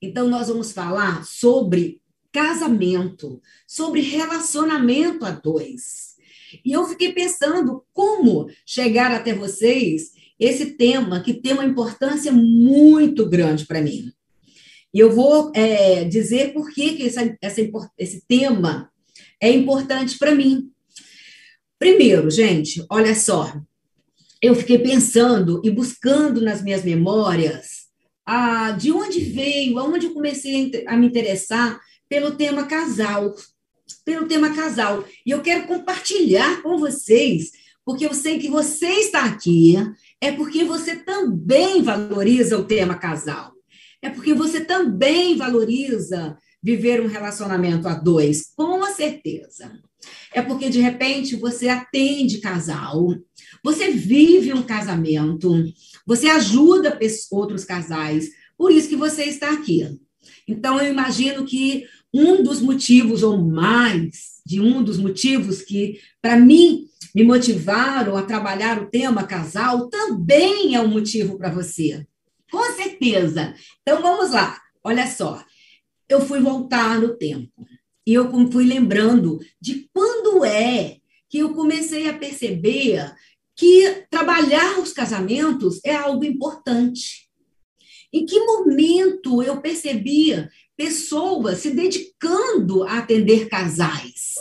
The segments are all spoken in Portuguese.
Então, nós vamos falar sobre casamento, sobre relacionamento a dois. E eu fiquei pensando como chegar até vocês esse tema, que tem uma importância muito grande para mim. E eu vou é, dizer por que, que essa, essa, esse tema é importante para mim. Primeiro, gente, olha só, eu fiquei pensando e buscando nas minhas memórias ah, de onde veio, aonde eu comecei a me interessar pelo tema casal, pelo tema casal. E eu quero compartilhar com vocês, porque eu sei que você está aqui, é porque você também valoriza o tema casal. É porque você também valoriza viver um relacionamento a dois, com certeza. É porque, de repente, você atende casal, você vive um casamento, você ajuda outros casais, por isso que você está aqui. Então, eu imagino que um dos motivos, ou mais de um dos motivos que, para mim, me motivaram a trabalhar o tema casal, também é um motivo para você. Com certeza. Então, vamos lá. Olha só. Eu fui voltar no tempo. E eu fui lembrando de quando é que eu comecei a perceber que trabalhar os casamentos é algo importante. Em que momento eu percebia pessoas se dedicando a atender casais,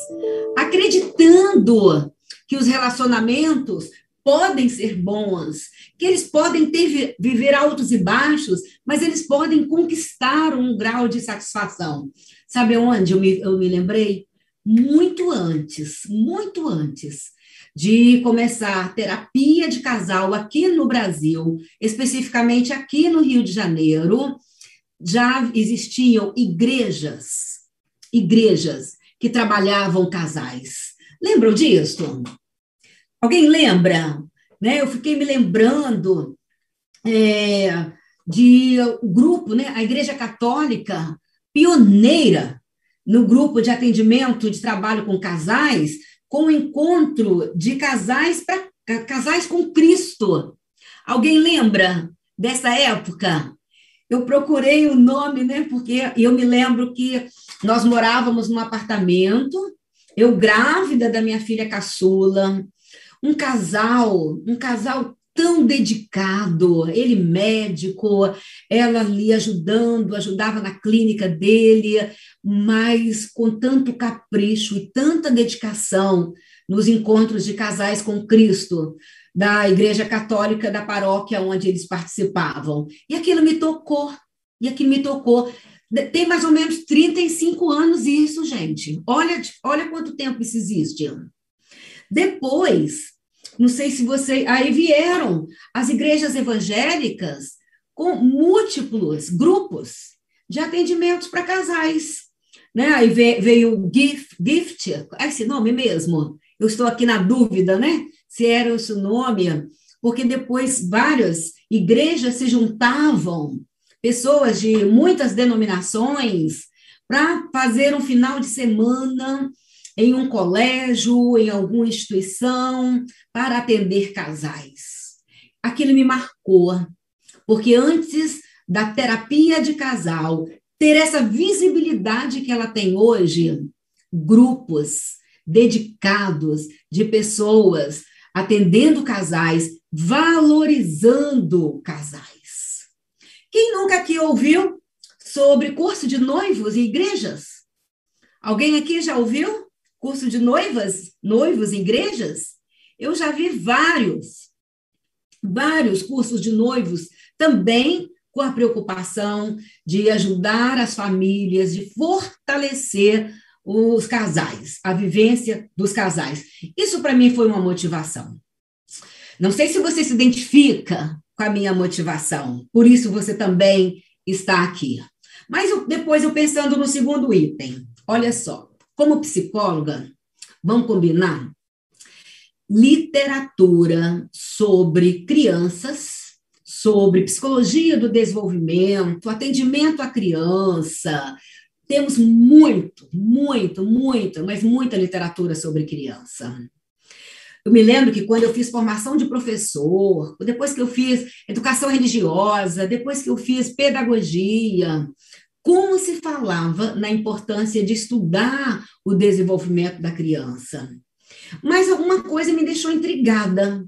acreditando que os relacionamentos podem ser bons, que eles podem ter viver altos e baixos, mas eles podem conquistar um grau de satisfação. Sabe onde eu me, eu me lembrei? Muito antes, muito antes de começar terapia de casal aqui no Brasil, especificamente aqui no Rio de Janeiro, já existiam igrejas, igrejas que trabalhavam casais. Lembram disso? Alguém lembra? Né? Eu fiquei me lembrando é, de um grupo, né? a Igreja Católica, pioneira no grupo de atendimento de trabalho com casais, com o encontro de casais para casais com Cristo. Alguém lembra dessa época? Eu procurei o nome, né? Porque eu me lembro que nós morávamos num apartamento, eu grávida da minha filha caçula, um casal, um casal tão dedicado, ele médico, ela ali ajudando, ajudava na clínica dele, mas com tanto capricho e tanta dedicação nos encontros de casais com Cristo da Igreja Católica da paróquia onde eles participavam. E aquilo me tocou, e aquilo me tocou. Tem mais ou menos 35 anos isso, gente. Olha, olha quanto tempo isso existe. Depois, não sei se você. Aí vieram as igrejas evangélicas com múltiplos grupos de atendimentos para casais. Né? Aí veio o Gift, Gift, é esse nome mesmo? Eu estou aqui na dúvida, né? Se era esse nome, porque depois várias igrejas se juntavam, pessoas de muitas denominações, para fazer um final de semana em um colégio, em alguma instituição, para atender casais. Aquilo me marcou, porque antes da terapia de casal ter essa visibilidade que ela tem hoje, grupos dedicados de pessoas atendendo casais, valorizando casais. Quem nunca aqui ouviu sobre curso de noivos e igrejas? Alguém aqui já ouviu? Curso de noivas, noivos em igrejas, eu já vi vários, vários cursos de noivos também com a preocupação de ajudar as famílias, de fortalecer os casais, a vivência dos casais. Isso para mim foi uma motivação. Não sei se você se identifica com a minha motivação, por isso você também está aqui. Mas eu, depois eu pensando no segundo item, olha só. Como psicóloga, vamos combinar? Literatura sobre crianças, sobre psicologia do desenvolvimento, atendimento à criança. Temos muito, muito, muito, mas muita literatura sobre criança. Eu me lembro que quando eu fiz formação de professor, depois que eu fiz educação religiosa, depois que eu fiz pedagogia, como se falava na importância de estudar o desenvolvimento da criança. Mas alguma coisa me deixou intrigada,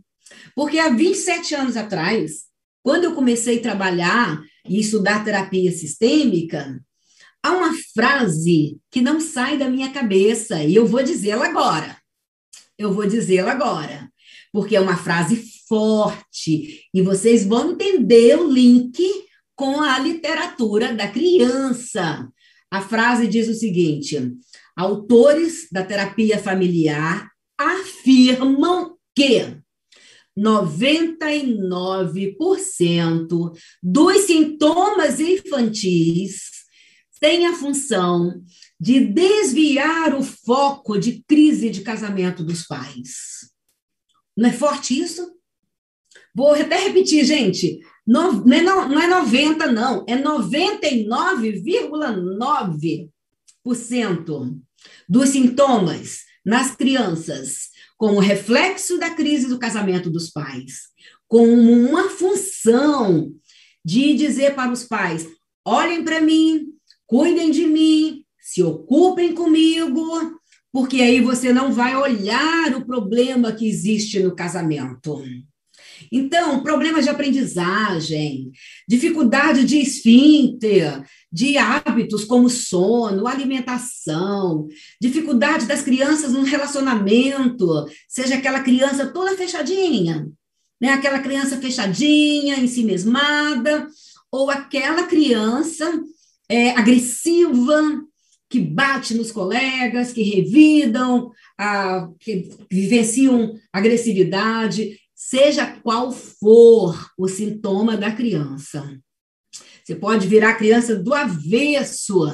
porque há 27 anos atrás, quando eu comecei a trabalhar e estudar terapia sistêmica, há uma frase que não sai da minha cabeça e eu vou dizê-la agora. Eu vou dizê-la agora, porque é uma frase forte e vocês vão entender o link com a literatura da criança. A frase diz o seguinte: autores da terapia familiar afirmam que 99% dos sintomas infantis têm a função de desviar o foco de crise de casamento dos pais. Não é forte isso? Vou até repetir, gente. Não, não, é, não é 90, não. É 99,9% dos sintomas nas crianças como reflexo da crise do casamento dos pais, como uma função de dizer para os pais: olhem para mim, cuidem de mim, se ocupem comigo, porque aí você não vai olhar o problema que existe no casamento. Então, problemas de aprendizagem, dificuldade de esfíncter, de hábitos como sono, alimentação, dificuldade das crianças no relacionamento, seja aquela criança toda fechadinha, né? aquela criança fechadinha, ensimesmada, ou aquela criança é, agressiva, que bate nos colegas, que revidam, a, que vivenciam agressividade seja qual for o sintoma da criança. Você pode virar a criança do avesso.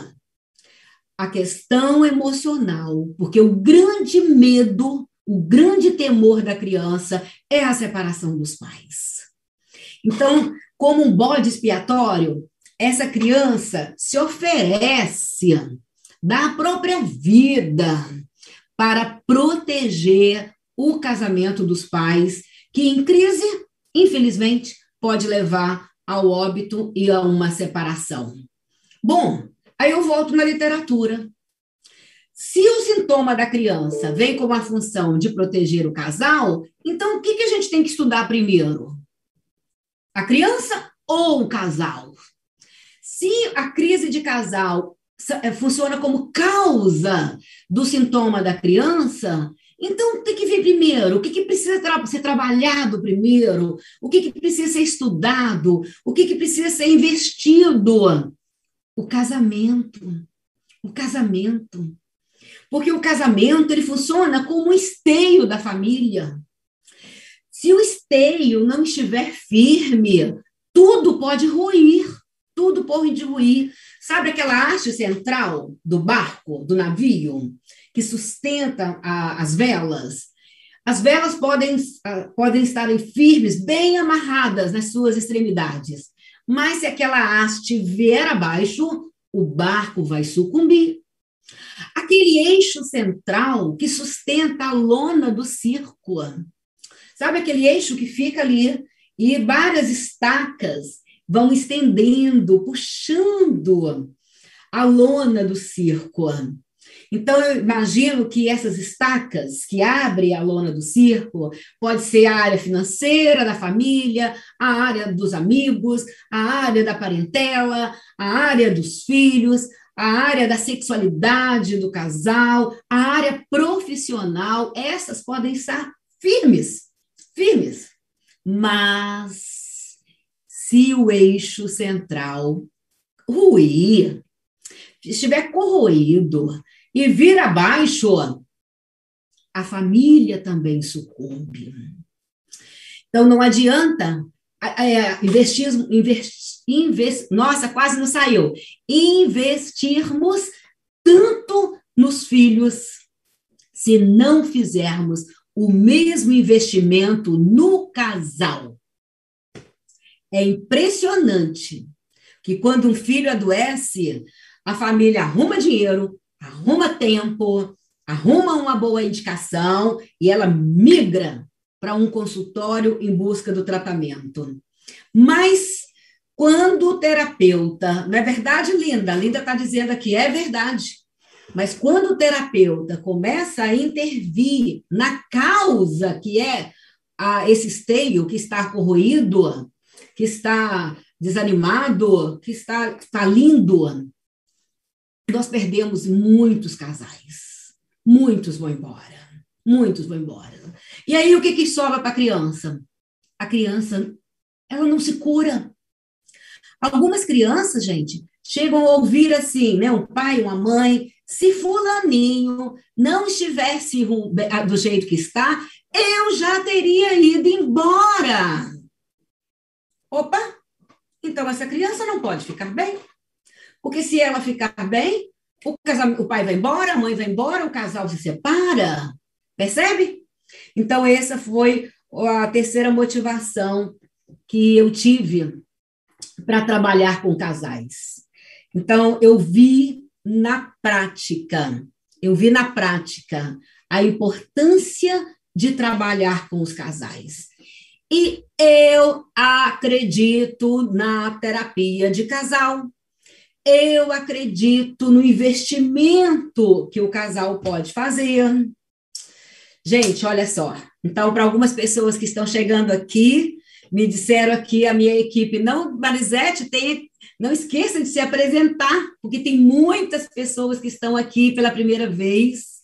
A questão emocional, porque o grande medo, o grande temor da criança é a separação dos pais. Então, como um bode expiatório, essa criança se oferece da própria vida para proteger o casamento dos pais que em crise, infelizmente, pode levar ao óbito e a uma separação. Bom, aí eu volto na literatura. Se o sintoma da criança vem com uma função de proteger o casal, então o que, que a gente tem que estudar primeiro? A criança ou o casal? Se a crise de casal eh, funciona como causa do sintoma da criança, então, tem que ver primeiro o que, que precisa tra ser trabalhado primeiro, o que, que precisa ser estudado, o que, que precisa ser investido. O casamento. O casamento. Porque o casamento ele funciona como um esteio da família. Se o esteio não estiver firme, tudo pode ruir, tudo pode ruir. Sabe aquela haste central do barco, do navio? Que sustenta a, as velas, as velas podem, uh, podem estar firmes, bem amarradas nas suas extremidades. Mas se aquela haste vier abaixo, o barco vai sucumbir. Aquele eixo central que sustenta a lona do circo. Sabe aquele eixo que fica ali e várias estacas vão estendendo, puxando a lona do circo. Então, eu imagino que essas estacas que abrem a lona do círculo pode ser a área financeira da família, a área dos amigos, a área da parentela, a área dos filhos, a área da sexualidade do casal, a área profissional. Essas podem estar firmes, firmes. Mas se o eixo central ruir, estiver corroído, e vir abaixo, a família também sucumbe. Então, não adianta é, investir, invest, invest, nossa, quase não saiu, investirmos tanto nos filhos se não fizermos o mesmo investimento no casal. É impressionante que quando um filho adoece, a família arruma dinheiro, arruma tempo, arruma uma boa indicação e ela migra para um consultório em busca do tratamento. Mas Quando o terapeuta, não é verdade, Linda? A Linda está dizendo aqui, é verdade. Mas quando o terapeuta começa a intervir na causa que é a, esse esteio que está corroído, que está desanimado, que está falindo, nós perdemos muitos casais. Muitos vão embora. Muitos vão embora. E aí, o que, que sobra para a criança? A criança, ela não se cura. Algumas crianças, gente, chegam a ouvir assim, né? Um pai, uma mãe, se fulaninho não estivesse do jeito que está, eu já teria ido embora. Opa! Então essa criança não pode ficar bem. Porque se ela ficar bem, o, casal, o pai vai embora, a mãe vai embora, o casal se separa. Percebe? Então, essa foi a terceira motivação que eu tive para trabalhar com casais. Então, eu vi na prática, eu vi na prática a importância de trabalhar com os casais. E eu acredito na terapia de casal. Eu acredito no investimento que o casal pode fazer. Gente, olha só. Então, para algumas pessoas que estão chegando aqui, me disseram aqui a minha equipe, não, Marisete, tem, não esqueça de se apresentar, porque tem muitas pessoas que estão aqui pela primeira vez.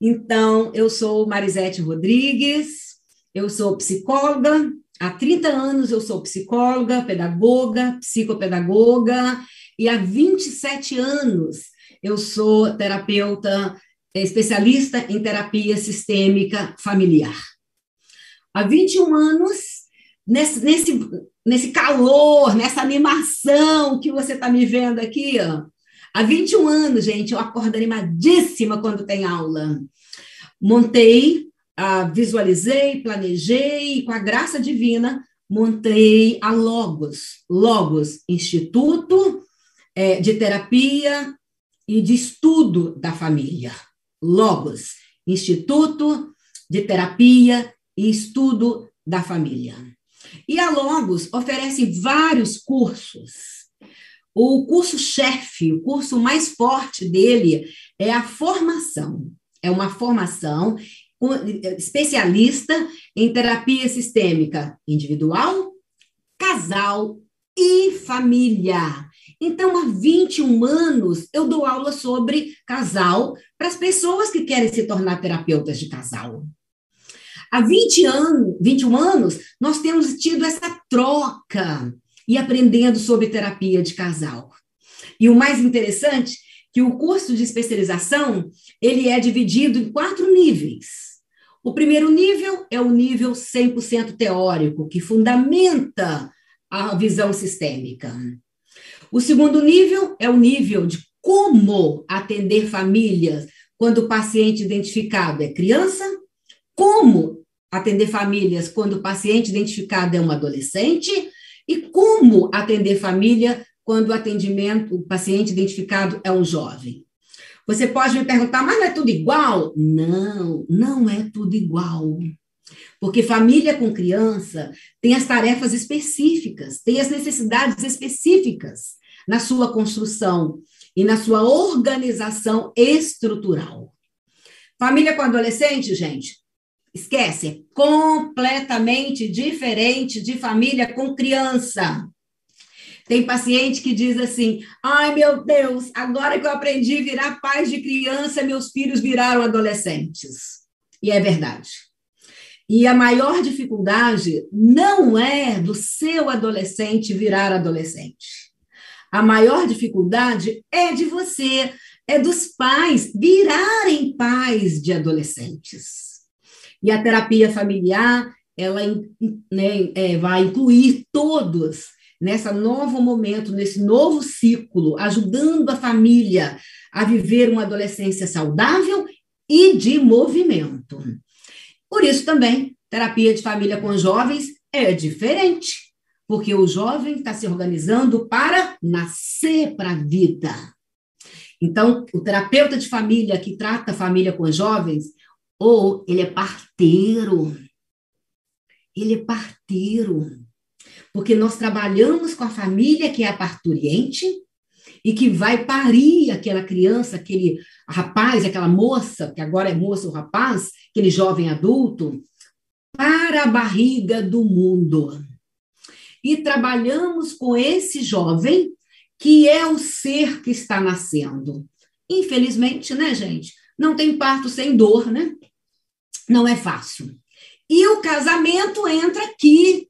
Então, eu sou Marisete Rodrigues, eu sou psicóloga, há 30 anos eu sou psicóloga, pedagoga, psicopedagoga, e há 27 anos eu sou terapeuta é especialista em terapia sistêmica familiar. Há 21 anos, nesse, nesse, nesse calor, nessa animação que você está me vendo aqui, ó, há 21 anos, gente, eu acordo animadíssima quando tem aula. Montei, ah, visualizei, planejei, com a graça divina, montei a Logos, Logos, Instituto é, de Terapia e de Estudo da Família. Logos, Instituto de Terapia e Estudo da Família. E a Logos oferece vários cursos. O curso-chefe, o curso mais forte dele é a formação. É uma formação especialista em terapia sistêmica individual, casal e família. Então, há 21 anos, eu dou aula sobre casal para as pessoas que querem se tornar terapeutas de casal. Há 20 anos, 21 anos, nós temos tido essa troca e aprendendo sobre terapia de casal. E o mais interessante que o curso de especialização, ele é dividido em quatro níveis. O primeiro nível é o nível 100% teórico, que fundamenta a visão sistêmica. O segundo nível é o nível de como atender famílias quando o paciente identificado é criança, como atender famílias quando o paciente identificado é um adolescente e como atender família quando o atendimento, o paciente identificado é um jovem. Você pode me perguntar, mas não é tudo igual? Não, não é tudo igual. Porque família com criança tem as tarefas específicas, tem as necessidades específicas na sua construção e na sua organização estrutural. Família com adolescente, gente, esquece, é completamente diferente de família com criança. Tem paciente que diz assim: ai meu Deus, agora que eu aprendi a virar pais de criança, meus filhos viraram adolescentes. E é verdade. E a maior dificuldade não é do seu adolescente virar adolescente. A maior dificuldade é de você, é dos pais virarem pais de adolescentes. E a terapia familiar, ela né, é, vai incluir todos nesse novo momento, nesse novo ciclo, ajudando a família a viver uma adolescência saudável e de movimento. Por isso também, terapia de família com jovens é diferente porque o jovem está se organizando para nascer para a vida. Então, o terapeuta de família que trata a família com jovens, ou ele é parteiro. Ele é parteiro. porque nós trabalhamos com a família que é a parturiente e que vai parir aquela criança, aquele rapaz, aquela moça, que agora é moça ou rapaz, aquele jovem adulto, para a barriga do mundo. E trabalhamos com esse jovem, que é o ser que está nascendo. Infelizmente, né, gente? Não tem parto sem dor, né? Não é fácil. E o casamento entra aqui.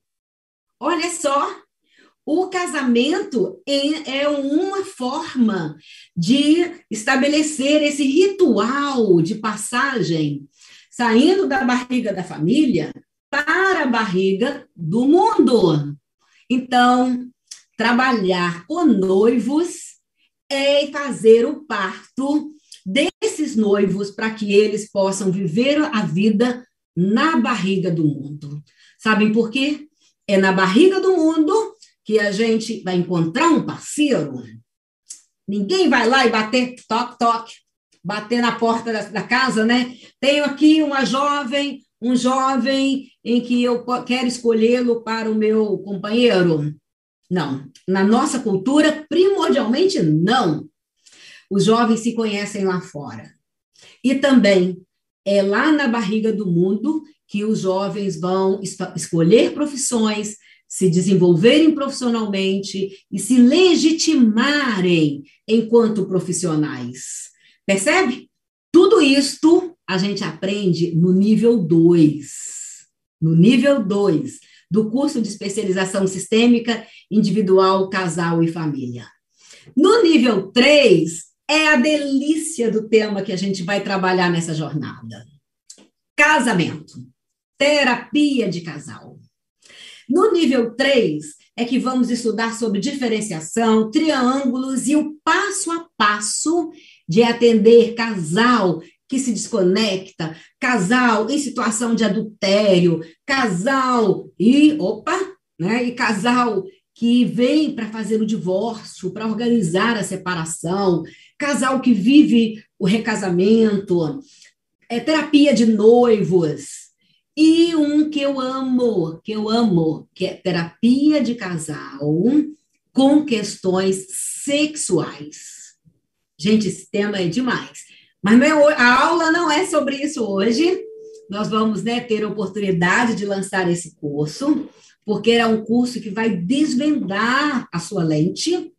Olha só, o casamento é uma forma de estabelecer esse ritual de passagem, saindo da barriga da família para a barriga do mundo. Então, trabalhar com noivos é fazer o parto desses noivos para que eles possam viver a vida na barriga do mundo. Sabem por quê? É na barriga do mundo que a gente vai encontrar um parceiro. Ninguém vai lá e bater toque, toque, bater na porta da, da casa, né? Tenho aqui uma jovem, um jovem em que eu quero escolhê-lo para o meu companheiro. Não. Na nossa cultura, primordialmente, não. Os jovens se conhecem lá fora. E também é lá na barriga do mundo que os jovens vão escolher profissões, se desenvolverem profissionalmente e se legitimarem enquanto profissionais. Percebe? Tudo isto a gente aprende no nível 2. No nível 2 do curso de especialização sistêmica individual, casal e família. No nível 3, é a delícia do tema que a gente vai trabalhar nessa jornada. Casamento, terapia de casal. No nível 3, é que vamos estudar sobre diferenciação, triângulos e o passo a passo de atender casal que se desconecta, casal em situação de adultério, casal e opa, né? E casal que vem para fazer o divórcio, para organizar a separação, casal que vive o recasamento, é terapia de noivos. E um que eu amo, que eu amo, que é terapia de casal com questões sexuais. Gente, esse tema é demais. Mas meu, a aula não é sobre isso hoje. Nós vamos né, ter a oportunidade de lançar esse curso porque é um curso que vai desvendar a sua lente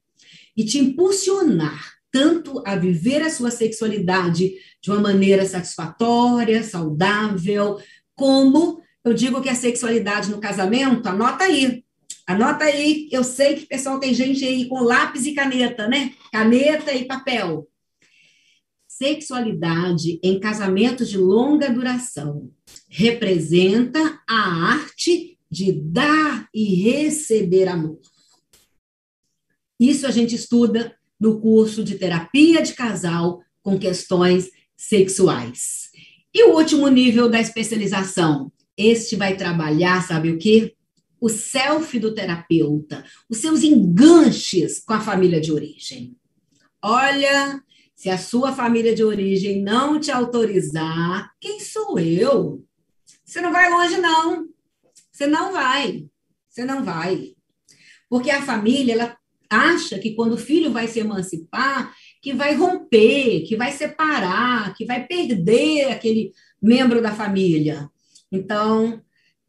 e te impulsionar tanto a viver a sua sexualidade de uma maneira satisfatória, saudável, como eu digo que a sexualidade no casamento, anota aí. Anota aí, eu sei que pessoal tem gente aí com lápis e caneta, né? Caneta e papel. Sexualidade em casamentos de longa duração representa a arte de dar e receber amor. Isso a gente estuda no curso de terapia de casal com questões sexuais. E o último nível da especialização, este vai trabalhar, sabe o quê? O self do terapeuta, os seus enganches com a família de origem. Olha, se a sua família de origem não te autorizar, quem sou eu? Você não vai longe, não. Você não vai. Você não vai. Porque a família, ela acha que quando o filho vai se emancipar, que vai romper, que vai separar, que vai perder aquele membro da família. Então,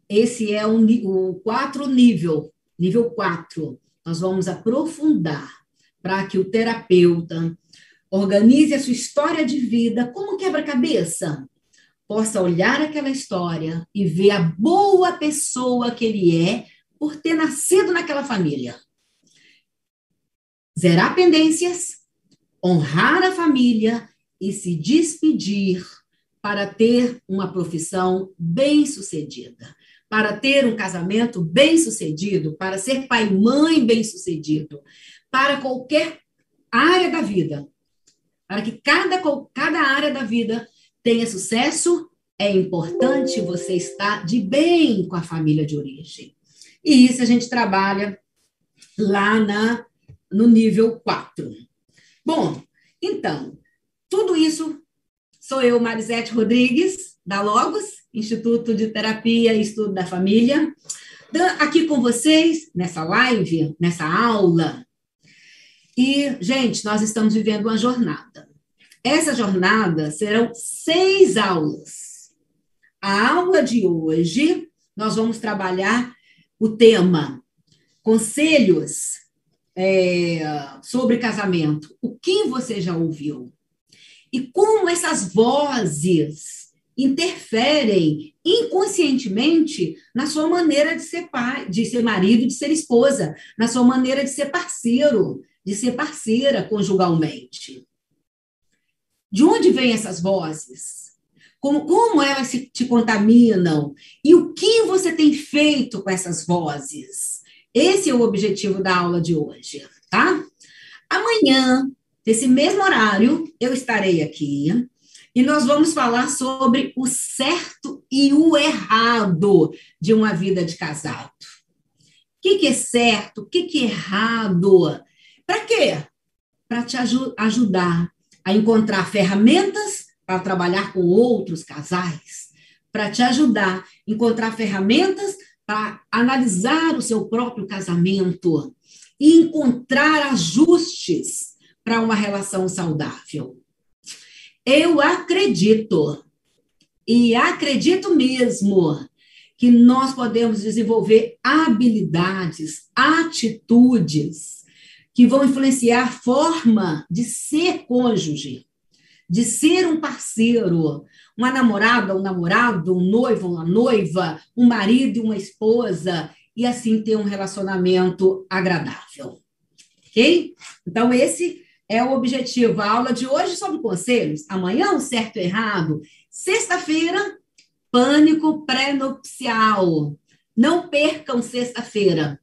esse é o, o quatro nível, nível quatro. Nós vamos aprofundar para que o terapeuta organize a sua história de vida como quebra-cabeça possa olhar aquela história e ver a boa pessoa que ele é por ter nascido naquela família. Zerar pendências, honrar a família e se despedir para ter uma profissão bem-sucedida, para ter um casamento bem-sucedido, para ser pai e mãe bem-sucedido, para qualquer área da vida, para que cada, cada área da vida tenha sucesso, é importante você estar de bem com a família de origem. E isso a gente trabalha lá na, no nível 4. Bom, então, tudo isso sou eu, Marisete Rodrigues, da Logos, Instituto de Terapia e Estudo da Família, aqui com vocês nessa live, nessa aula. E, gente, nós estamos vivendo uma jornada. Essa jornada serão seis aulas. A aula de hoje, nós vamos trabalhar o tema Conselhos é, sobre casamento. O que você já ouviu? E como essas vozes interferem inconscientemente na sua maneira de ser pai, de ser marido, de ser esposa, na sua maneira de ser parceiro, de ser parceira conjugalmente. De onde vêm essas vozes? Como, como elas se, te contaminam? E o que você tem feito com essas vozes? Esse é o objetivo da aula de hoje, tá? Amanhã, nesse mesmo horário, eu estarei aqui e nós vamos falar sobre o certo e o errado de uma vida de casado. O que, que é certo? O que, que é errado? Para quê? Para te ajudar a encontrar ferramentas para trabalhar com outros casais, para te ajudar a encontrar ferramentas para analisar o seu próprio casamento e encontrar ajustes para uma relação saudável. Eu acredito, e acredito mesmo, que nós podemos desenvolver habilidades, atitudes que vão influenciar a forma de ser cônjuge, de ser um parceiro, uma namorada, um namorado, um noivo, uma noiva, um marido e uma esposa, e assim ter um relacionamento agradável. Ok? Então, esse é o objetivo. A aula de hoje sobre conselhos. Amanhã, o certo e errado. Sexta-feira, pânico pré-nupcial. Não percam sexta-feira.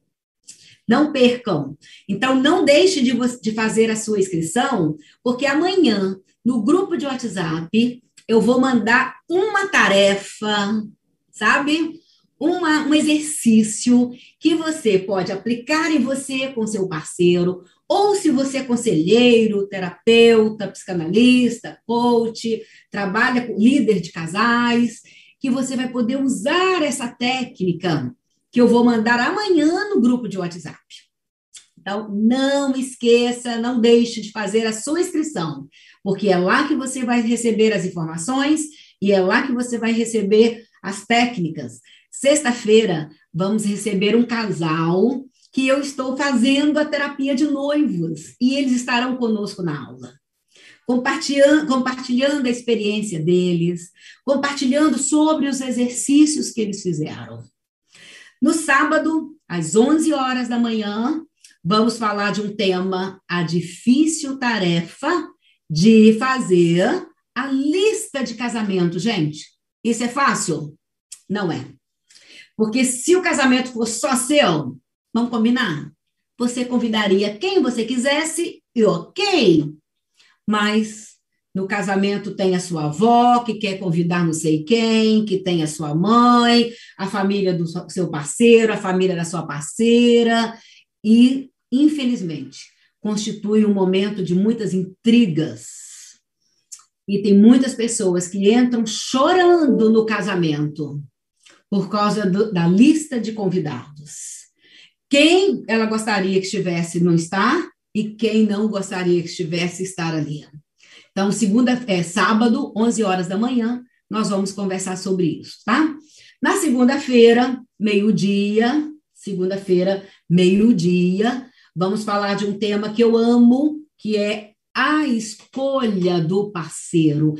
Não percam. Então, não deixe de, de fazer a sua inscrição, porque amanhã, no grupo de WhatsApp, eu vou mandar uma tarefa, sabe? Uma, um exercício que você pode aplicar em você com seu parceiro, ou se você é conselheiro, terapeuta, psicanalista, coach, trabalha com líder de casais, que você vai poder usar essa técnica que eu vou mandar amanhã no grupo de WhatsApp. Então, não esqueça, não deixe de fazer a sua inscrição, porque é lá que você vai receber as informações e é lá que você vai receber as técnicas. Sexta-feira, vamos receber um casal que eu estou fazendo a terapia de noivos e eles estarão conosco na aula. Compartilhando, compartilhando a experiência deles, compartilhando sobre os exercícios que eles fizeram. No sábado, às 11 horas da manhã, vamos falar de um tema, a difícil tarefa de fazer a lista de casamento. Gente, isso é fácil? Não é. Porque se o casamento for só seu, vamos combinar? Você convidaria quem você quisesse e ok. Mas no casamento tem a sua avó, que quer convidar não sei quem, que tem a sua mãe, a família do seu parceiro, a família da sua parceira, e, infelizmente, constitui um momento de muitas intrigas. E tem muitas pessoas que entram chorando no casamento por causa do, da lista de convidados. Quem ela gostaria que estivesse não está, e quem não gostaria que estivesse estar ali. Então, segunda, é, sábado, 11 horas da manhã, nós vamos conversar sobre isso, tá? Na segunda-feira, meio-dia, segunda-feira, meio-dia, vamos falar de um tema que eu amo, que é a escolha do parceiro.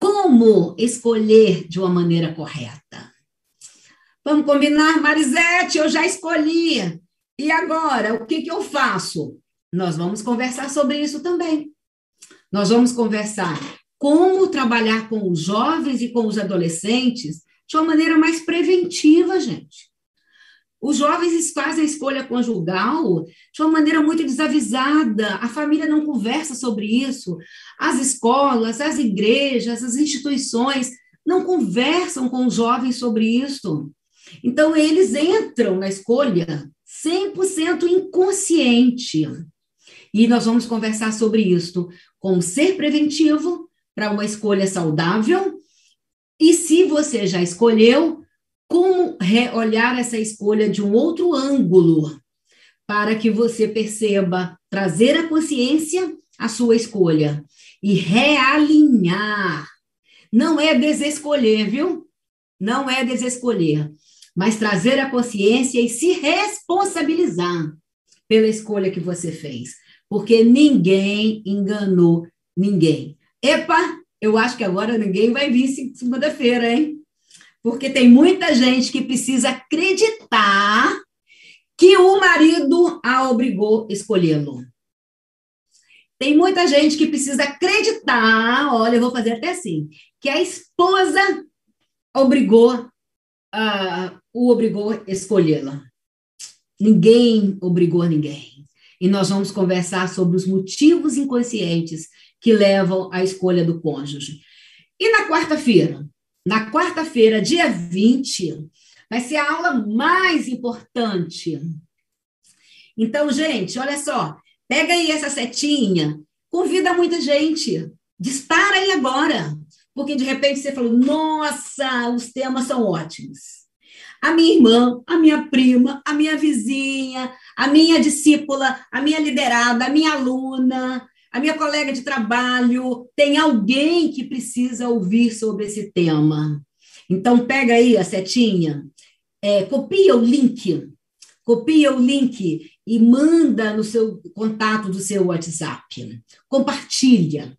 Como escolher de uma maneira correta? Vamos combinar, Marisete? Eu já escolhi. E agora, o que, que eu faço? Nós vamos conversar sobre isso também. Nós vamos conversar como trabalhar com os jovens e com os adolescentes de uma maneira mais preventiva, gente. Os jovens fazem a escolha conjugal de uma maneira muito desavisada, a família não conversa sobre isso, as escolas, as igrejas, as instituições não conversam com os jovens sobre isso. Então, eles entram na escolha 100% inconsciente. E nós vamos conversar sobre isso, como ser preventivo para uma escolha saudável E se você já escolheu, como olhar essa escolha de um outro ângulo, para que você perceba, trazer a consciência à sua escolha e realinhar. Não é desescolher, viu? Não é desescolher, mas trazer a consciência e se responsabilizar pela escolha que você fez, porque ninguém enganou ninguém. Epa, eu acho que agora ninguém vai vir segunda-feira, hein? Porque tem muita gente que precisa acreditar que o marido a obrigou a escolhê-lo. Tem muita gente que precisa acreditar, olha, eu vou fazer até assim, que a esposa obrigou, uh, o obrigou a escolhê-la. Ninguém obrigou ninguém. E nós vamos conversar sobre os motivos inconscientes que levam à escolha do cônjuge. E na quarta-feira? Na quarta-feira, dia 20, vai ser a aula mais importante. Então, gente, olha só, pega aí essa setinha, convida muita gente, dispara aí agora, porque de repente você falou, nossa, os temas são ótimos. A minha irmã, a minha prima, a minha vizinha, a minha discípula, a minha liderada, a minha aluna, a minha colega de trabalho, tem alguém que precisa ouvir sobre esse tema. Então, pega aí a setinha, é, copia o link, copia o link e manda no seu contato do seu WhatsApp. Compartilha.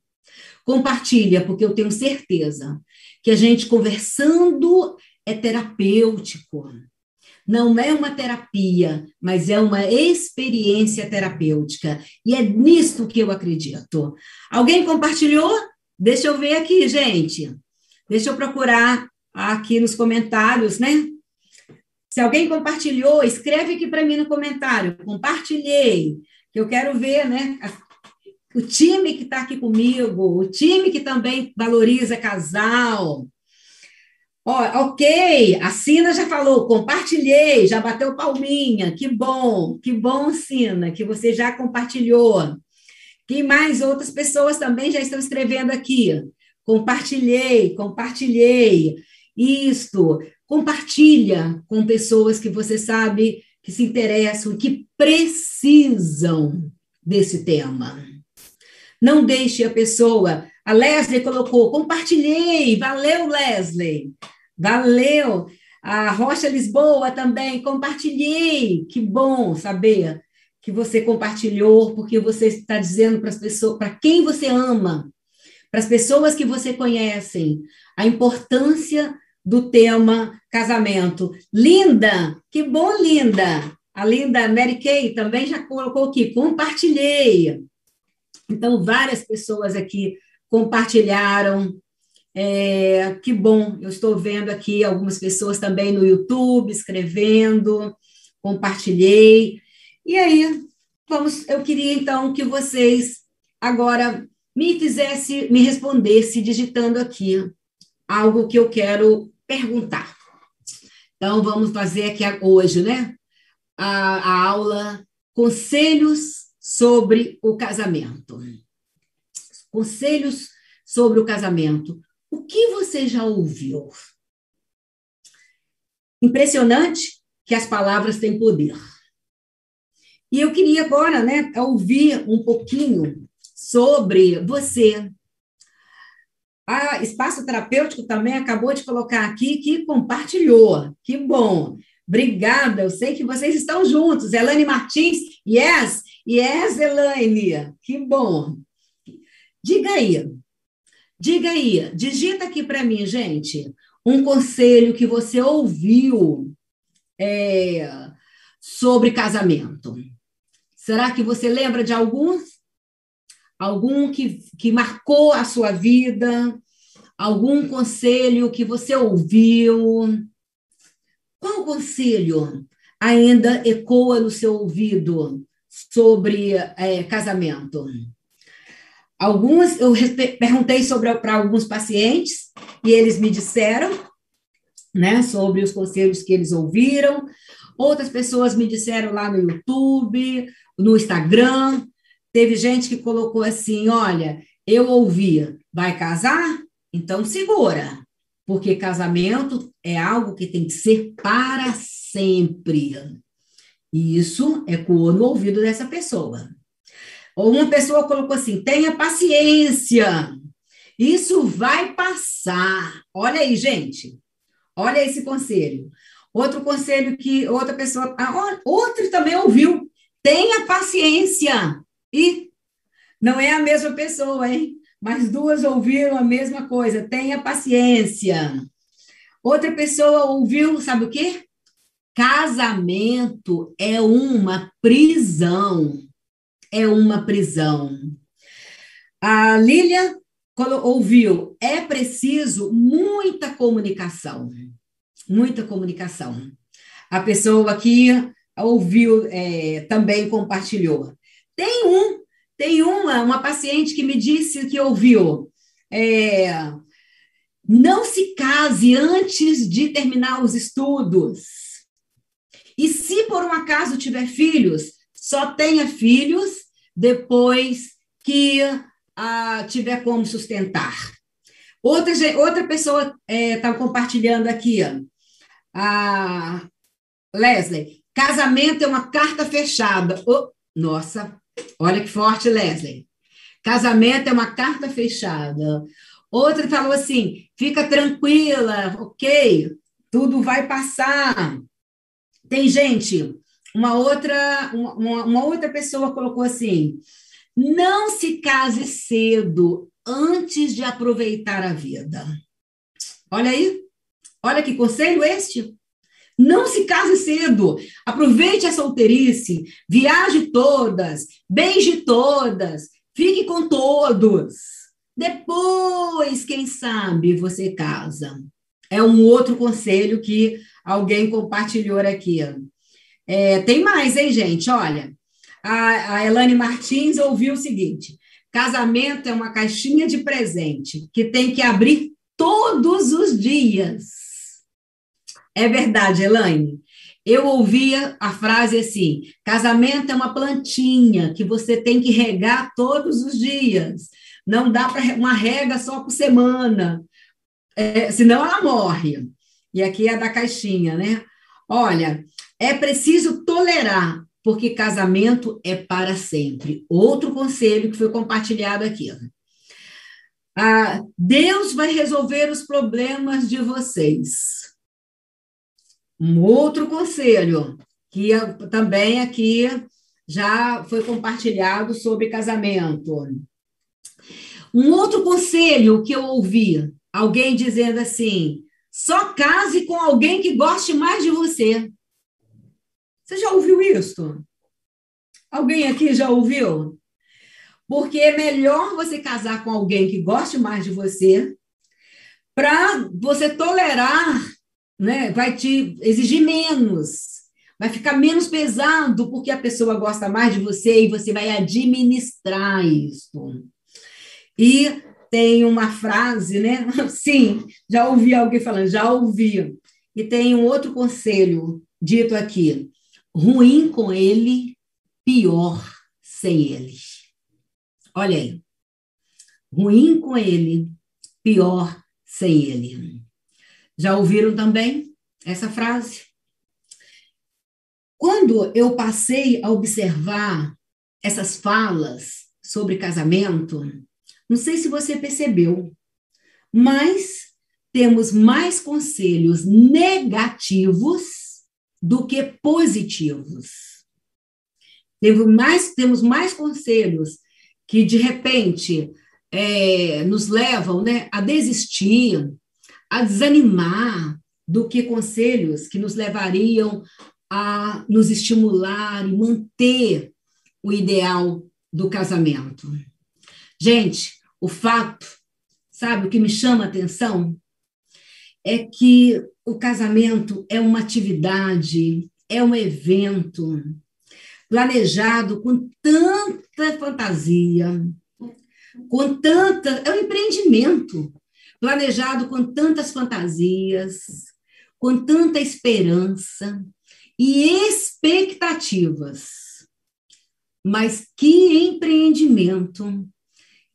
Compartilha, porque eu tenho certeza que a gente conversando é terapêutico não é uma terapia, mas é uma experiência terapêutica. E é nisto que eu acredito. Alguém compartilhou? Deixa eu ver aqui, gente. Deixa eu procurar aqui nos comentários, né? Se alguém compartilhou, escreve aqui para mim no comentário. Compartilhei, que eu quero ver, né? O time que está aqui comigo, o time que também valoriza casal, Ó, ok, a Sina já falou, compartilhei, já bateu palminha, que bom, que bom, Sina, que você já compartilhou. Quem mais? Outras pessoas também já estão escrevendo aqui. Compartilhei, compartilhei. Isto, compartilha com pessoas que você sabe que se interessam, que precisam desse tema. Não deixe a pessoa. A Leslie colocou, compartilhei, valeu, Leslie. Valeu! A Rocha Lisboa também, compartilhei. Que bom saber que você compartilhou, porque você está dizendo para as pessoas, para quem você ama, para as pessoas que você conhece, a importância do tema casamento. Linda, que bom, Linda. A Linda Mary Kay também já colocou aqui, compartilhei. Então, várias pessoas aqui compartilharam é, que bom, eu estou vendo aqui algumas pessoas também no YouTube escrevendo, compartilhei. E aí, vamos, eu queria então que vocês agora me fizesse, me respondesse digitando aqui algo que eu quero perguntar. Então, vamos fazer aqui hoje, né? A, a aula Conselhos sobre o casamento. Conselhos sobre o casamento. O que você já ouviu? Impressionante que as palavras têm poder. E eu queria agora, né, ouvir um pouquinho sobre você. A Espaço Terapêutico também acabou de colocar aqui que compartilhou. Que bom. Obrigada. Eu sei que vocês estão juntos. Elaine Martins, yes, yes, Elaine. Que bom. Diga aí, Diga aí, digita aqui para mim, gente, um conselho que você ouviu é, sobre casamento. Será que você lembra de alguns? Algum que, que marcou a sua vida? Algum conselho que você ouviu? Qual conselho ainda ecoa no seu ouvido sobre é, casamento? Algumas, eu perguntei sobre para alguns pacientes e eles me disseram, né, sobre os conselhos que eles ouviram. Outras pessoas me disseram lá no YouTube, no Instagram. Teve gente que colocou assim: olha, eu ouvi, vai casar? Então segura. porque casamento é algo que tem que ser para sempre. E isso ecoou no ouvido dessa pessoa. Uma pessoa colocou assim: tenha paciência, isso vai passar. Olha aí, gente. Olha esse conselho. Outro conselho que outra pessoa, ah, outro também ouviu: tenha paciência. E não é a mesma pessoa, hein? Mas duas ouviram a mesma coisa: tenha paciência. Outra pessoa ouviu, sabe o quê? Casamento é uma prisão. É uma prisão. A Lília ouviu, é preciso muita comunicação. Muita comunicação. A pessoa aqui ouviu, é, também compartilhou. Tem um, tem uma, uma paciente que me disse que ouviu. É, não se case antes de terminar os estudos. E se por um acaso tiver filhos, só tenha filhos depois que ah, tiver como sustentar. Outra, outra pessoa está é, compartilhando aqui, a Leslie. Casamento é uma carta fechada. Oh, nossa, olha que forte, Leslie. Casamento é uma carta fechada. Outra falou assim: fica tranquila, ok, tudo vai passar. Tem gente, uma outra, uma, uma outra pessoa colocou assim: não se case cedo antes de aproveitar a vida. Olha aí, olha que conselho este. Não se case cedo, aproveite a solteirice, viaje todas, beije todas, fique com todos. Depois, quem sabe, você casa. É um outro conselho que alguém compartilhou aqui. É, tem mais, hein, gente? Olha, a, a Elane Martins ouviu o seguinte: casamento é uma caixinha de presente que tem que abrir todos os dias. É verdade, Elaine. Eu ouvia a frase assim: casamento é uma plantinha que você tem que regar todos os dias. Não dá para uma rega só por semana, é, senão ela morre. E aqui é da caixinha, né? Olha, é preciso tolerar, porque casamento é para sempre. Outro conselho que foi compartilhado aqui. Ah, Deus vai resolver os problemas de vocês. Um outro conselho, que também aqui já foi compartilhado sobre casamento. Um outro conselho que eu ouvi, alguém dizendo assim: só case com alguém que goste mais de você. Você já ouviu isso? Alguém aqui já ouviu? Porque é melhor você casar com alguém que goste mais de você, para você tolerar, né? Vai te exigir menos, vai ficar menos pesado, porque a pessoa gosta mais de você e você vai administrar isso. E tem uma frase, né? Sim, já ouvi alguém falando, já ouvi. E tem um outro conselho dito aqui: ruim com ele, pior sem ele. Olha aí. Ruim com ele, pior sem ele. Já ouviram também essa frase? Quando eu passei a observar essas falas sobre casamento, não sei se você percebeu, mas temos mais conselhos negativos do que positivos. Temos mais, temos mais conselhos que, de repente, é, nos levam né, a desistir, a desanimar, do que conselhos que nos levariam a nos estimular e manter o ideal do casamento. Gente, o fato, sabe, o que me chama a atenção é que o casamento é uma atividade, é um evento planejado com tanta fantasia, com tanta. É um empreendimento planejado com tantas fantasias, com tanta esperança e expectativas. Mas que empreendimento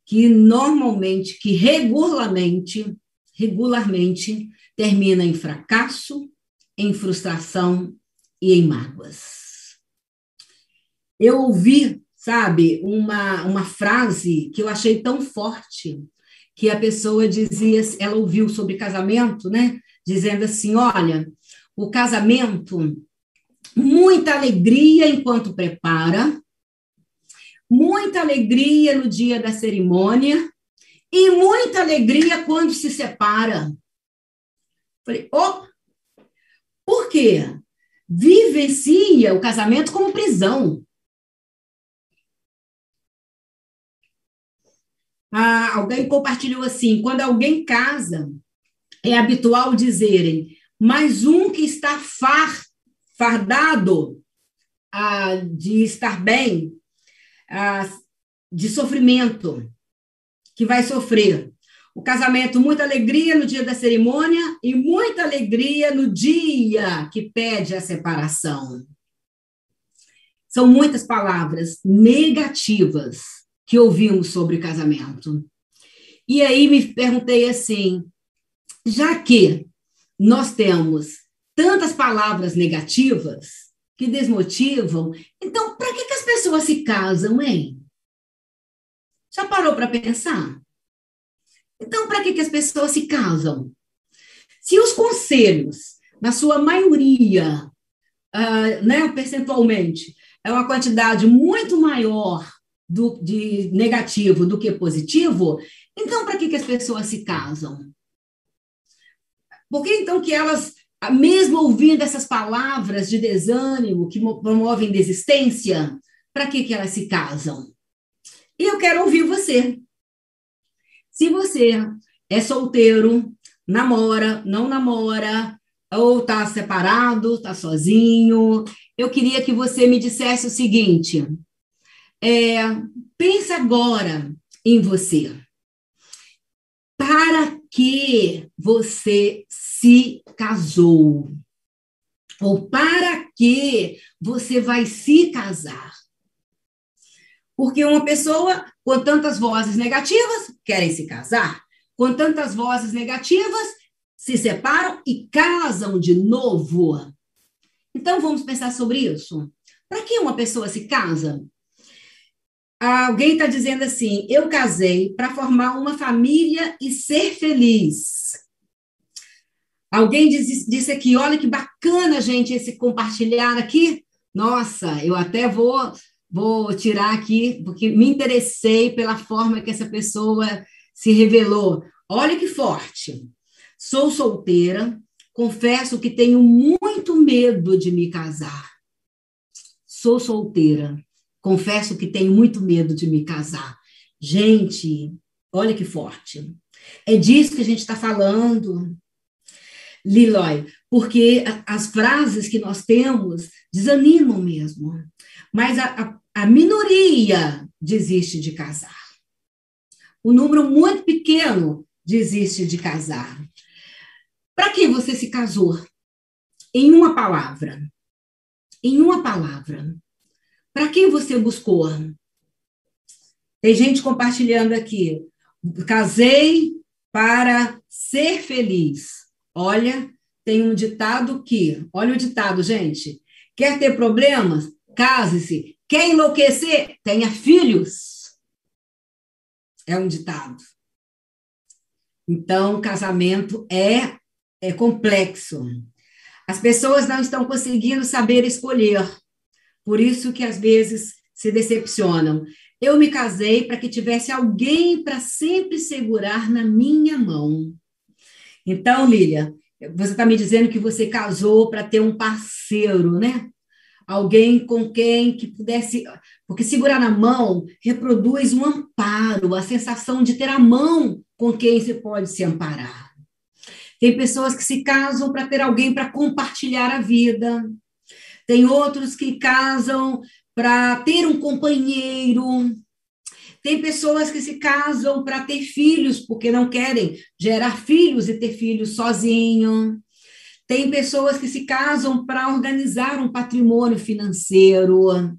que normalmente, que regularmente, regularmente termina em fracasso, em frustração e em mágoas. Eu ouvi, sabe, uma, uma frase que eu achei tão forte, que a pessoa dizia, ela ouviu sobre casamento, né? Dizendo assim: olha, o casamento, muita alegria enquanto prepara, muita alegria no dia da cerimônia e muita alegria quando se separa. Falei, oh, por quê? Vivencia o casamento como prisão. Ah, alguém compartilhou assim: quando alguém casa, é habitual dizerem, mas um que está far, fardado ah, de estar bem, ah, de sofrimento, que vai sofrer. O casamento, muita alegria no dia da cerimônia e muita alegria no dia que pede a separação. São muitas palavras negativas que ouvimos sobre casamento. E aí me perguntei assim: já que nós temos tantas palavras negativas que desmotivam, então para que, que as pessoas se casam, hein? Já parou para pensar? Então, para que, que as pessoas se casam? Se os conselhos, na sua maioria, uh, né, percentualmente, é uma quantidade muito maior do, de negativo do que positivo, então para que, que as pessoas se casam? Por que então que elas, mesmo ouvindo essas palavras de desânimo que promovem desistência, para que, que elas se casam? E eu quero ouvir você. Se você é solteiro, namora, não namora, ou está separado, está sozinho, eu queria que você me dissesse o seguinte: é, pensa agora em você. Para que você se casou? Ou para que você vai se casar? Porque uma pessoa com tantas vozes negativas querem se casar, com tantas vozes negativas se separam e casam de novo. Então vamos pensar sobre isso. Para que uma pessoa se casa? Alguém está dizendo assim: eu casei para formar uma família e ser feliz. Alguém disse, disse aqui: olha que bacana, gente, esse compartilhar aqui. Nossa, eu até vou vou tirar aqui, porque me interessei pela forma que essa pessoa se revelou. Olha que forte. Sou solteira, confesso que tenho muito medo de me casar. Sou solteira, confesso que tenho muito medo de me casar. Gente, olha que forte. É disso que a gente está falando. Liloy, porque as frases que nós temos desanimam mesmo. Mas a, a, a minoria desiste de casar. O número muito pequeno desiste de casar. Para que você se casou? Em uma palavra. Em uma palavra. Para quem você buscou? Tem gente compartilhando aqui. Casei para ser feliz. Olha, tem um ditado que, olha o ditado, gente. Quer ter problemas? Case-se. Quer enlouquecer? Tenha filhos. É um ditado. Então, casamento é, é complexo. As pessoas não estão conseguindo saber escolher. Por isso que às vezes se decepcionam. Eu me casei para que tivesse alguém para sempre segurar na minha mão. Então, Lília, você está me dizendo que você casou para ter um parceiro, né? alguém com quem que pudesse, porque segurar na mão reproduz um amparo, a sensação de ter a mão com quem se pode se amparar. Tem pessoas que se casam para ter alguém para compartilhar a vida. Tem outros que casam para ter um companheiro. Tem pessoas que se casam para ter filhos, porque não querem gerar filhos e ter filhos sozinho. Tem pessoas que se casam para organizar um patrimônio financeiro.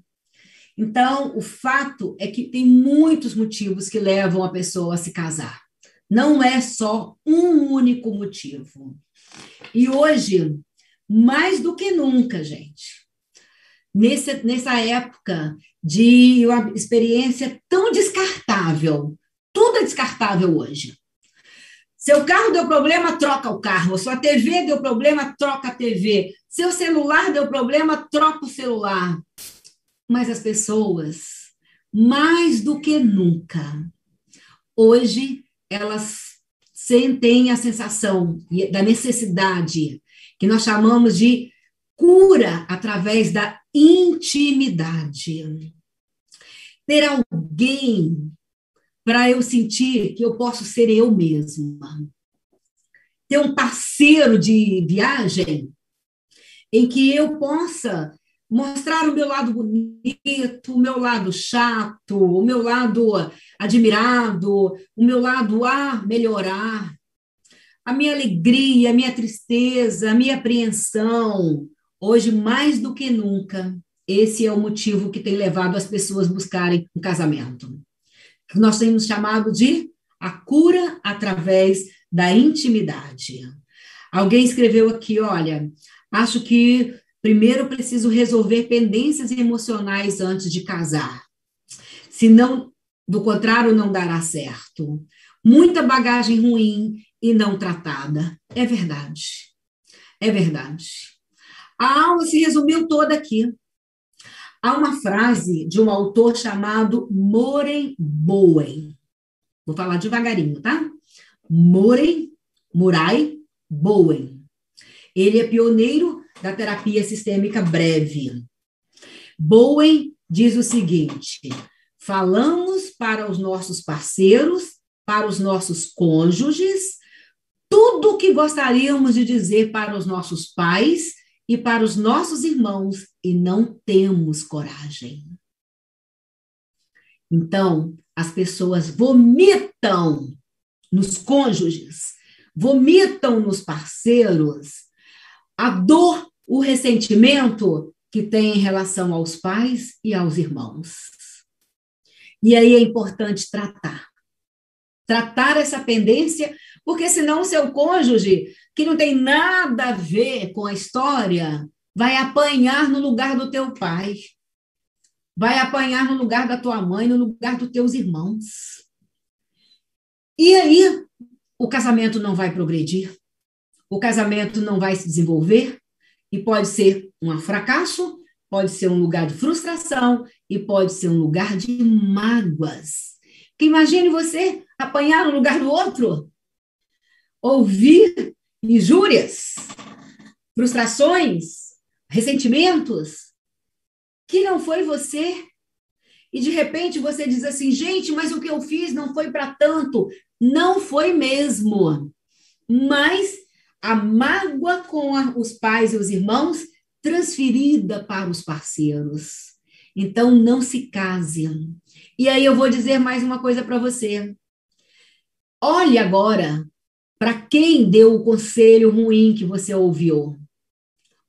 Então, o fato é que tem muitos motivos que levam a pessoa a se casar. Não é só um único motivo. E hoje, mais do que nunca, gente, nesse, nessa época de uma experiência descartável, tudo é descartável hoje. Seu carro deu problema, troca o carro. Sua TV deu problema, troca a TV. Seu celular deu problema, troca o celular. Mas as pessoas, mais do que nunca, hoje elas sentem a sensação da necessidade que nós chamamos de cura através da intimidade. Ter alguém para eu sentir que eu posso ser eu mesma. Ter um parceiro de viagem em que eu possa mostrar o meu lado bonito, o meu lado chato, o meu lado admirado, o meu lado a melhorar, a minha alegria, a minha tristeza, a minha apreensão. Hoje, mais do que nunca, esse é o motivo que tem levado as pessoas a buscarem um casamento nós temos chamado de a cura através da intimidade. Alguém escreveu aqui, olha, acho que primeiro preciso resolver pendências emocionais antes de casar. Se não, do contrário, não dará certo. Muita bagagem ruim e não tratada. É verdade. É verdade. A aula se resumiu toda aqui. Há uma frase de um autor chamado Moren Bowen. Vou falar devagarinho, tá? Moren, Murai Bowen. Ele é pioneiro da terapia sistêmica breve. Bowen diz o seguinte: falamos para os nossos parceiros, para os nossos cônjuges, tudo o que gostaríamos de dizer para os nossos pais e para os nossos irmãos e não temos coragem. Então, as pessoas vomitam nos cônjuges, vomitam nos parceiros a dor, o ressentimento que tem em relação aos pais e aos irmãos. E aí é importante tratar. Tratar essa pendência, porque senão o seu cônjuge que não tem nada a ver com a história, vai apanhar no lugar do teu pai, vai apanhar no lugar da tua mãe, no lugar dos teus irmãos. E aí, o casamento não vai progredir, o casamento não vai se desenvolver, e pode ser um fracasso, pode ser um lugar de frustração e pode ser um lugar de mágoas. Porque imagine você apanhar no lugar do outro, ouvir injúrias, frustrações, ressentimentos, que não foi você. E de repente você diz assim, gente, mas o que eu fiz não foi para tanto. Não foi mesmo. Mas a mágoa com a, os pais e os irmãos transferida para os parceiros. Então não se casem. E aí eu vou dizer mais uma coisa para você. Olhe agora para quem deu o conselho ruim que você ouviu.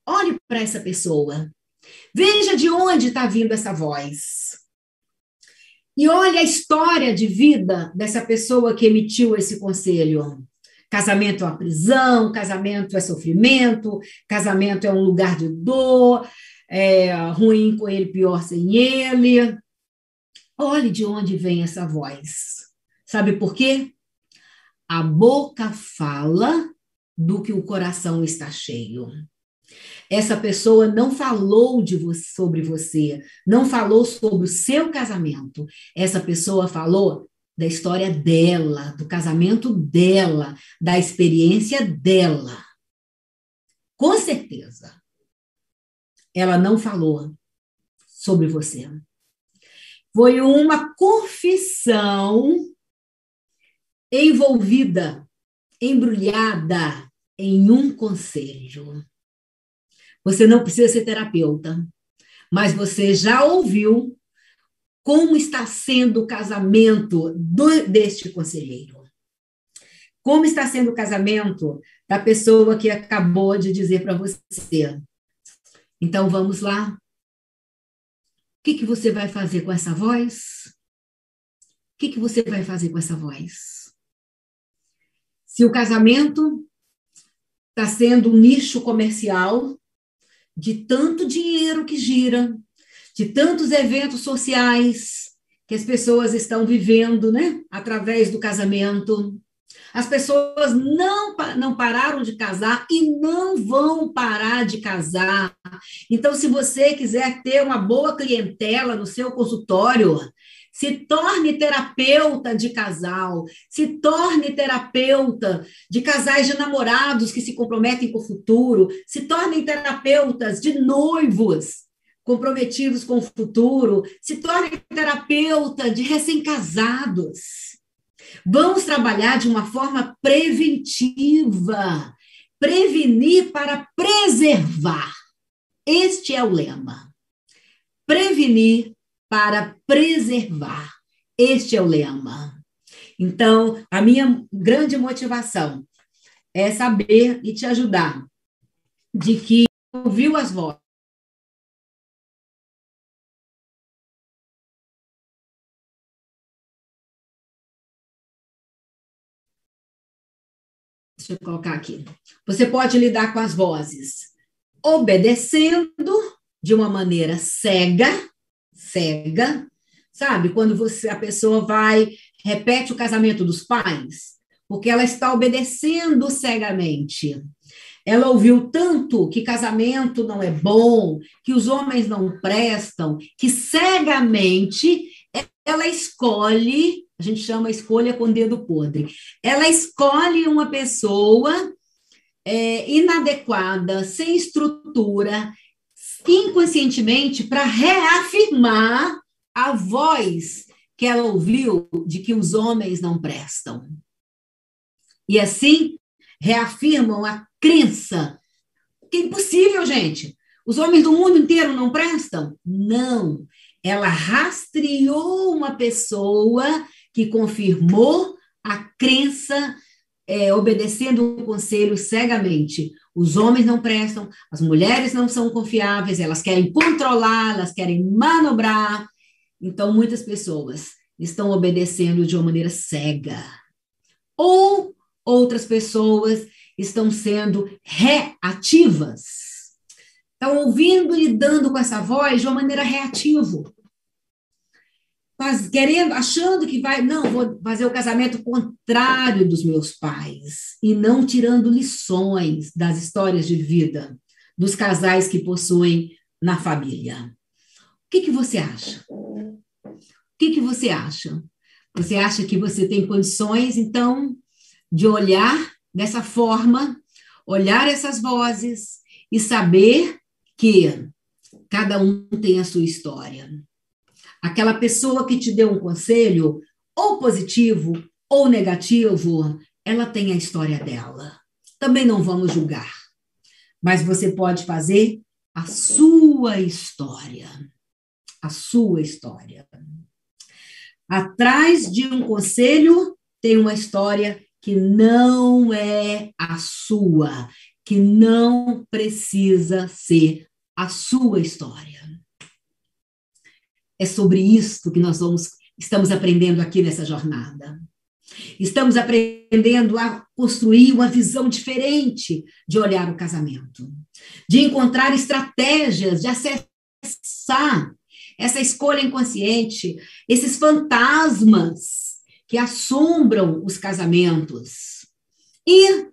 Olhe para essa pessoa. Veja de onde está vindo essa voz. E olhe a história de vida dessa pessoa que emitiu esse conselho. Casamento é uma prisão, casamento é sofrimento, casamento é um lugar de dor, é ruim com ele, pior sem ele. Olhe de onde vem essa voz. Sabe por quê? A boca fala do que o coração está cheio. Essa pessoa não falou de você, sobre você, não falou sobre o seu casamento. Essa pessoa falou da história dela, do casamento dela, da experiência dela. Com certeza. Ela não falou sobre você. Foi uma confissão envolvida, embrulhada em um conselho. Você não precisa ser terapeuta, mas você já ouviu como está sendo o casamento do, deste conselheiro. Como está sendo o casamento da pessoa que acabou de dizer para você. Então vamos lá. O que, que você vai fazer com essa voz? O que, que você vai fazer com essa voz? Se o casamento está sendo um nicho comercial de tanto dinheiro que gira, de tantos eventos sociais que as pessoas estão vivendo, né, através do casamento. As pessoas não, não pararam de casar e não vão parar de casar. Então, se você quiser ter uma boa clientela no seu consultório, se torne terapeuta de casal, se torne terapeuta de casais de namorados que se comprometem com o futuro, se tornem terapeutas de noivos comprometidos com o futuro, se tornem terapeuta de recém-casados. Vamos trabalhar de uma forma preventiva, prevenir para preservar. Este é o lema. Prevenir para preservar. Este é o lema. Então, a minha grande motivação é saber e te ajudar de que ouviu as vozes. Deixa eu colocar aqui. Você pode lidar com as vozes obedecendo de uma maneira cega, cega, sabe? Quando você a pessoa vai repete o casamento dos pais, porque ela está obedecendo cegamente. Ela ouviu tanto que casamento não é bom, que os homens não prestam, que cegamente ela escolhe, a gente chama escolha com dedo podre. Ela escolhe uma pessoa é, inadequada, sem estrutura, inconscientemente para reafirmar a voz que ela ouviu de que os homens não prestam. E assim reafirmam a crença que é impossível, gente. Os homens do mundo inteiro não prestam? Não. Ela rastreou uma pessoa que confirmou a crença, é, obedecendo o conselho cegamente. Os homens não prestam, as mulheres não são confiáveis, elas querem controlar, elas querem manobrar. Então, muitas pessoas estão obedecendo de uma maneira cega. Ou outras pessoas estão sendo reativas. Estão ouvindo e lidando com essa voz de uma maneira reativa faz, querendo, achando que vai, não, vou fazer o casamento contrário dos meus pais e não tirando lições das histórias de vida dos casais que possuem na família. O que, que você acha? O que, que você acha? Você acha que você tem condições, então, de olhar dessa forma, olhar essas vozes e saber que cada um tem a sua história aquela pessoa que te deu um conselho, ou positivo ou negativo, ela tem a história dela. Também não vamos julgar. Mas você pode fazer a sua história. A sua história. Atrás de um conselho tem uma história que não é a sua, que não precisa ser a sua história. É sobre isso que nós vamos, estamos aprendendo aqui nessa jornada. Estamos aprendendo a construir uma visão diferente de olhar o casamento, de encontrar estratégias de acessar essa escolha inconsciente, esses fantasmas que assombram os casamentos e